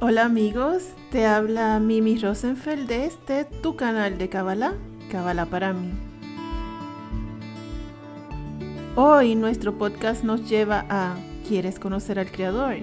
Hola amigos, te habla Mimi Rosenfeld de este tu canal de Kabbalah, Kabbalah para mí. Hoy nuestro podcast nos lleva a ¿Quieres conocer al Creador?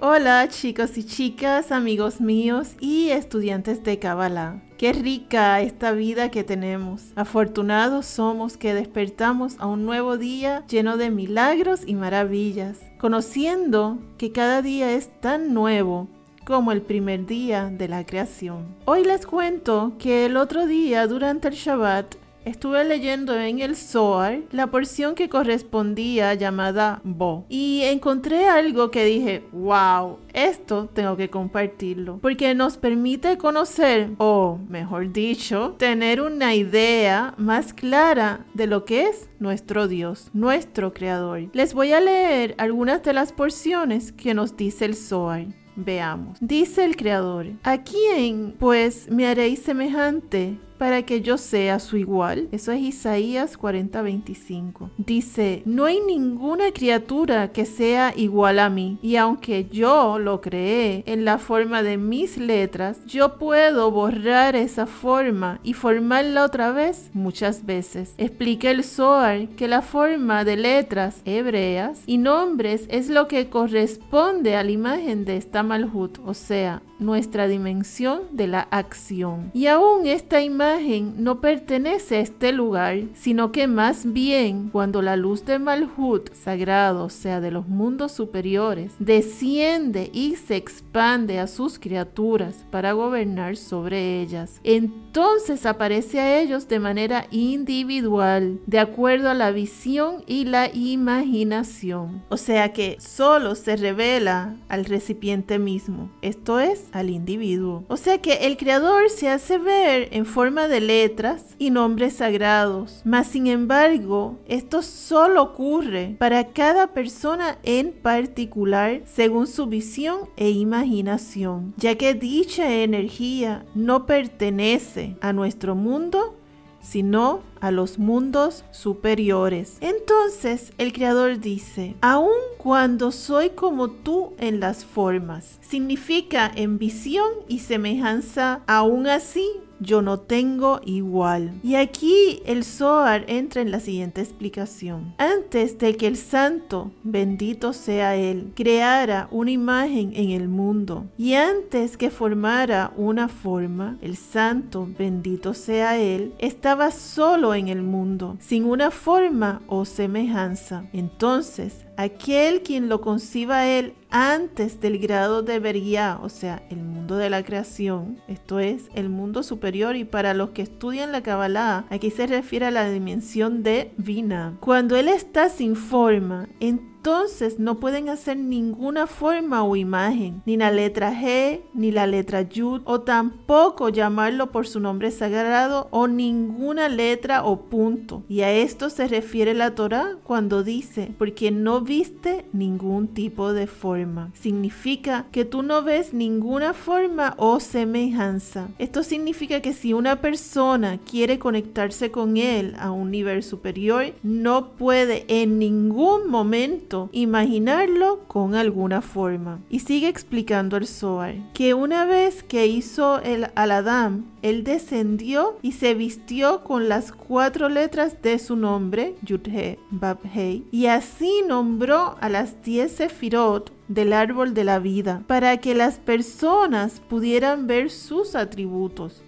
Hola chicos y chicas, amigos míos y estudiantes de Kabbalah. Qué rica esta vida que tenemos. Afortunados somos que despertamos a un nuevo día lleno de milagros y maravillas, conociendo que cada día es tan nuevo como el primer día de la creación. Hoy les cuento que el otro día durante el Shabbat estuve leyendo en el Zohar la porción que correspondía llamada Bo y encontré algo que dije, wow, esto tengo que compartirlo porque nos permite conocer o mejor dicho, tener una idea más clara de lo que es nuestro Dios, nuestro Creador. Les voy a leer algunas de las porciones que nos dice el Zohar. Veamos. Dice el Creador, ¿a quién pues me haréis semejante para que yo sea su igual. Eso es Isaías 40:25. Dice, no hay ninguna criatura que sea igual a mí. Y aunque yo lo creé en la forma de mis letras, yo puedo borrar esa forma y formarla otra vez muchas veces. Explica el Zohar que la forma de letras hebreas y nombres es lo que corresponde a la imagen de esta malhut, o sea, nuestra dimensión de la acción. Y aún esta imagen no pertenece a este lugar, sino que más bien cuando la luz de Malhut, sagrado, sea, de los mundos superiores, desciende y se expande a sus criaturas para gobernar sobre ellas, entonces aparece a ellos de manera individual, de acuerdo a la visión y la imaginación. O sea que solo se revela al recipiente mismo. Esto es al individuo. O sea que el creador se hace ver en forma de letras y nombres sagrados. Mas sin embargo, esto solo ocurre para cada persona en particular según su visión e imaginación, ya que dicha energía no pertenece a nuestro mundo sino a los mundos superiores. Entonces el Creador dice, aun cuando soy como tú en las formas, significa en visión y semejanza, aún así yo no tengo igual. Y aquí el Zohar entra en la siguiente explicación. Antes de que el santo, bendito sea él, creara una imagen en el mundo y antes que formara una forma, el santo, bendito sea él, estaba solo en el mundo, sin una forma o semejanza. Entonces, aquel quien lo conciba él antes del grado de Beria, o sea, el mundo de la creación, esto es el mundo superior y para los que estudian la Kabbalah, aquí se refiere a la dimensión de Vina. Cuando él está sin forma, en entonces no pueden hacer ninguna forma o imagen, ni la letra G, ni la letra Yud, o tampoco llamarlo por su nombre sagrado, o ninguna letra o punto. Y a esto se refiere la Torah cuando dice, porque no viste ningún tipo de forma. Significa que tú no ves ninguna forma o semejanza. Esto significa que si una persona quiere conectarse con él a un nivel superior, no puede en ningún momento imaginarlo con alguna forma. Y sigue explicando el Zohar que una vez que hizo el Aladam, él descendió y se vistió con las cuatro letras de su nombre, Yudhe, Babhei, y así nombró a las diez sefirot del árbol de la vida para que las personas pudieran ver sus atributos.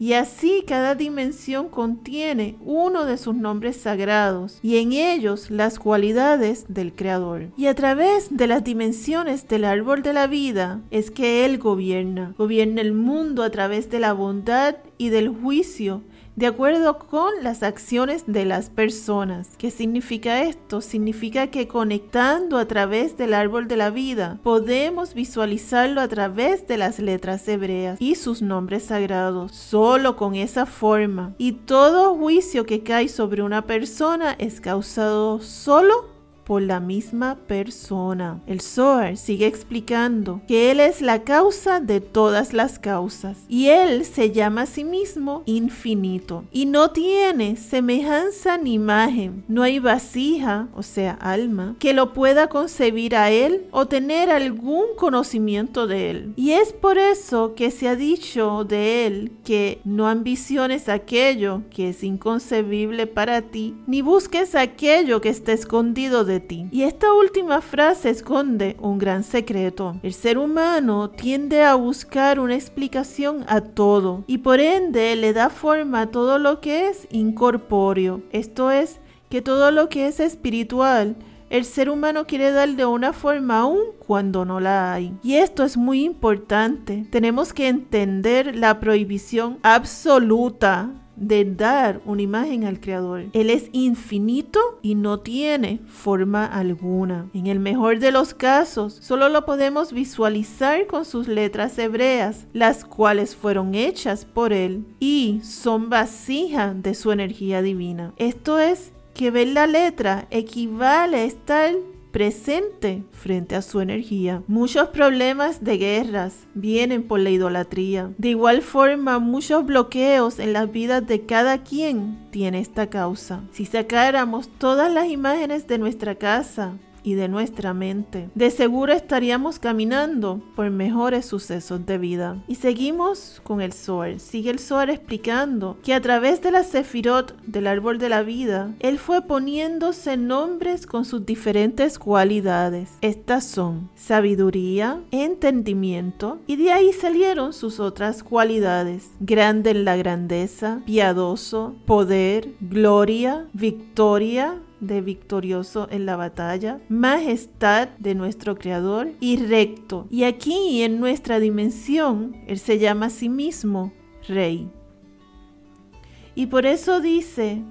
Y así cada dimensión contiene uno de sus nombres sagrados y en ellos las cualidades del Creador. Y a través de las dimensiones del árbol de la vida es que Él gobierna. Gobierna el mundo a través de la bondad y del juicio de acuerdo con las acciones de las personas. ¿Qué significa esto? Significa que conectando a través del árbol de la vida, podemos visualizarlo a través de las letras hebreas y sus nombres sagrados, solo con esa forma. Y todo juicio que cae sobre una persona es causado solo por la misma persona. El Zohar sigue explicando que Él es la causa de todas las causas y Él se llama a sí mismo infinito y no tiene semejanza ni imagen. No hay vasija, o sea, alma, que lo pueda concebir a Él o tener algún conocimiento de Él. Y es por eso que se ha dicho de Él que no ambiciones aquello que es inconcebible para ti, ni busques aquello que está escondido de Y esta última frase esconde un gran secreto. El ser humano tiende a buscar una explicación a todo y por ende le da forma a todo lo que es incorpóreo. Esto es, que todo lo que es espiritual el ser humano quiere darle una forma aún cuando no la hay. Y esto es muy importante. Tenemos que entender la prohibición absoluta de dar una imagen al Creador. Él es infinito y no tiene forma alguna. En el mejor de los casos, solo lo podemos visualizar con sus letras hebreas, las cuales fueron hechas por Él y son vasija de su energía divina. Esto es que ver la letra equivale a estar presente frente a su energía. Muchos problemas de guerras vienen por la idolatría. De igual forma, muchos bloqueos en las vidas de cada quien tiene esta causa. Si sacáramos todas las imágenes de nuestra casa, y de nuestra mente. De seguro estaríamos caminando por mejores sucesos de vida. Y seguimos con el Zohar. Sigue el Zohar explicando que a través de la Sefirot del árbol de la vida, él fue poniéndose nombres con sus diferentes cualidades. Estas son sabiduría, entendimiento y de ahí salieron sus otras cualidades. Grande en la grandeza, piadoso, poder, gloria, victoria, de victorioso en la batalla, majestad de nuestro Creador y recto. Y aquí en nuestra dimensión, Él se llama a sí mismo Rey. Y por eso dice,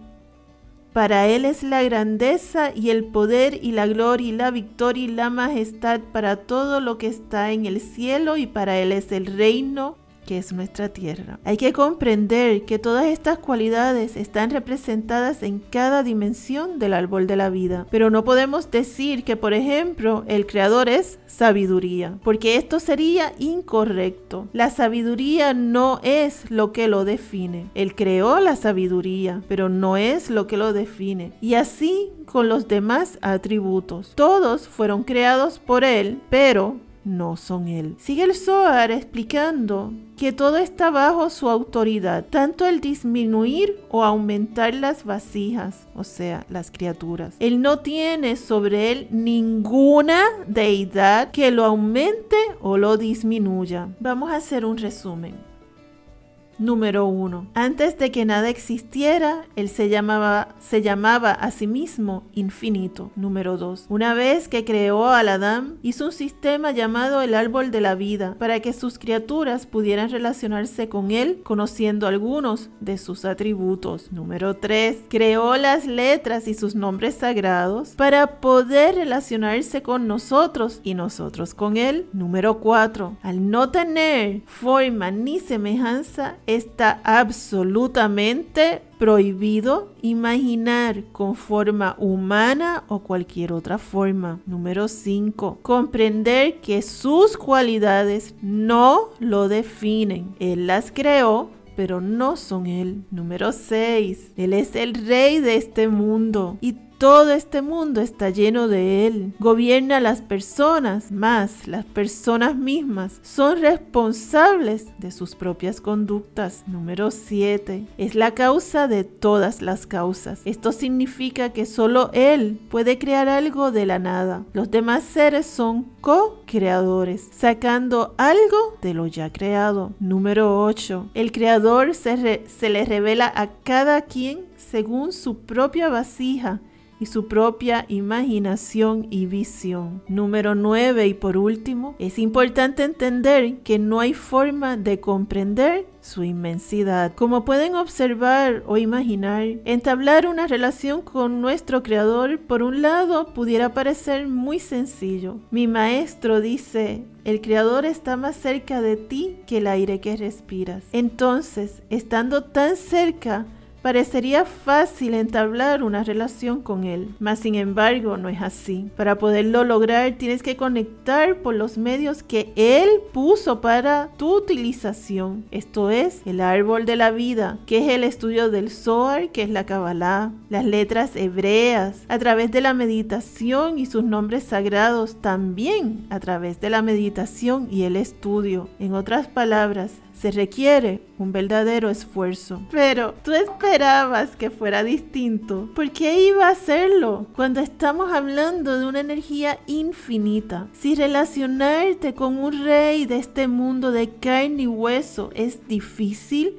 para Él es la grandeza y el poder y la gloria y la victoria y la majestad para todo lo que está en el cielo y para Él es el reino que es nuestra tierra. Hay que comprender que todas estas cualidades están representadas en cada dimensión del árbol de la vida, pero no podemos decir que, por ejemplo, el creador es sabiduría, porque esto sería incorrecto. La sabiduría no es lo que lo define. Él creó la sabiduría, pero no es lo que lo define. Y así con los demás atributos. Todos fueron creados por Él, pero no son Él. Sigue el Zohar explicando que todo está bajo su autoridad, tanto el disminuir o aumentar las vasijas, o sea, las criaturas. Él no tiene sobre él ninguna deidad que lo aumente o lo disminuya. Vamos a hacer un resumen. Número 1. Antes de que nada existiera, él se llamaba, se llamaba a sí mismo infinito. Número 2. Una vez que creó al Adán, hizo un sistema llamado el árbol de la vida para que sus criaturas pudieran relacionarse con él, conociendo algunos de sus atributos. Número 3. Creó las letras y sus nombres sagrados para poder relacionarse con nosotros y nosotros con él. Número 4. Al no tener forma ni semejanza, está absolutamente prohibido imaginar con forma humana o cualquier otra forma. Número 5. Comprender que sus cualidades no lo definen. Él las creó pero no son Él. Número 6. Él es el rey de este mundo y todo este mundo está lleno de Él. Gobierna a las personas, más las personas mismas son responsables de sus propias conductas. Número 7. Es la causa de todas las causas. Esto significa que solo Él puede crear algo de la nada. Los demás seres son co-creadores, sacando algo de lo ya creado. Número 8. El creador se, se le revela a cada quien según su propia vasija y su propia imaginación y visión. Número 9 y por último, es importante entender que no hay forma de comprender su inmensidad. Como pueden observar o imaginar, entablar una relación con nuestro Creador, por un lado, pudiera parecer muy sencillo. Mi maestro dice, el Creador está más cerca de ti que el aire que respiras. Entonces, estando tan cerca, Parecería fácil entablar una relación con Él, mas sin embargo no es así. Para poderlo lograr tienes que conectar por los medios que Él puso para tu utilización. Esto es el árbol de la vida, que es el estudio del Zohar, que es la Kabbalah, las letras hebreas, a través de la meditación y sus nombres sagrados, también a través de la meditación y el estudio. En otras palabras, se requiere un verdadero esfuerzo. Pero tú esperabas que fuera distinto. ¿Por qué iba a serlo cuando estamos hablando de una energía infinita? Si relacionarte con un rey de este mundo de carne y hueso es difícil,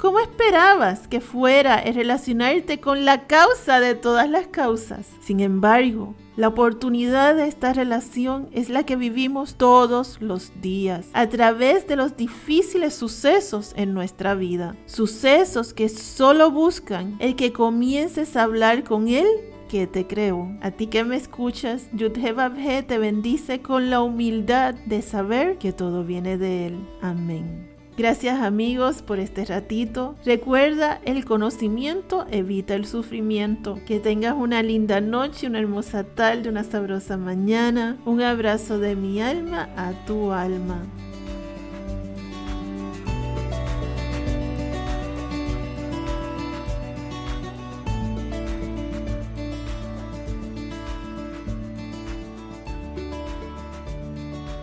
¿Cómo esperabas que fuera el relacionarte con la causa de todas las causas? Sin embargo, la oportunidad de esta relación es la que vivimos todos los días a través de los difíciles sucesos en nuestra vida. Sucesos que solo buscan el que comiences a hablar con Él que te creo. A ti que me escuchas, Yudhebabhe te bendice con la humildad de saber que todo viene de Él. Amén. Gracias amigos por este ratito. Recuerda, el conocimiento evita el sufrimiento. Que tengas una linda noche, una hermosa tarde, una sabrosa mañana. Un abrazo de mi alma a tu alma.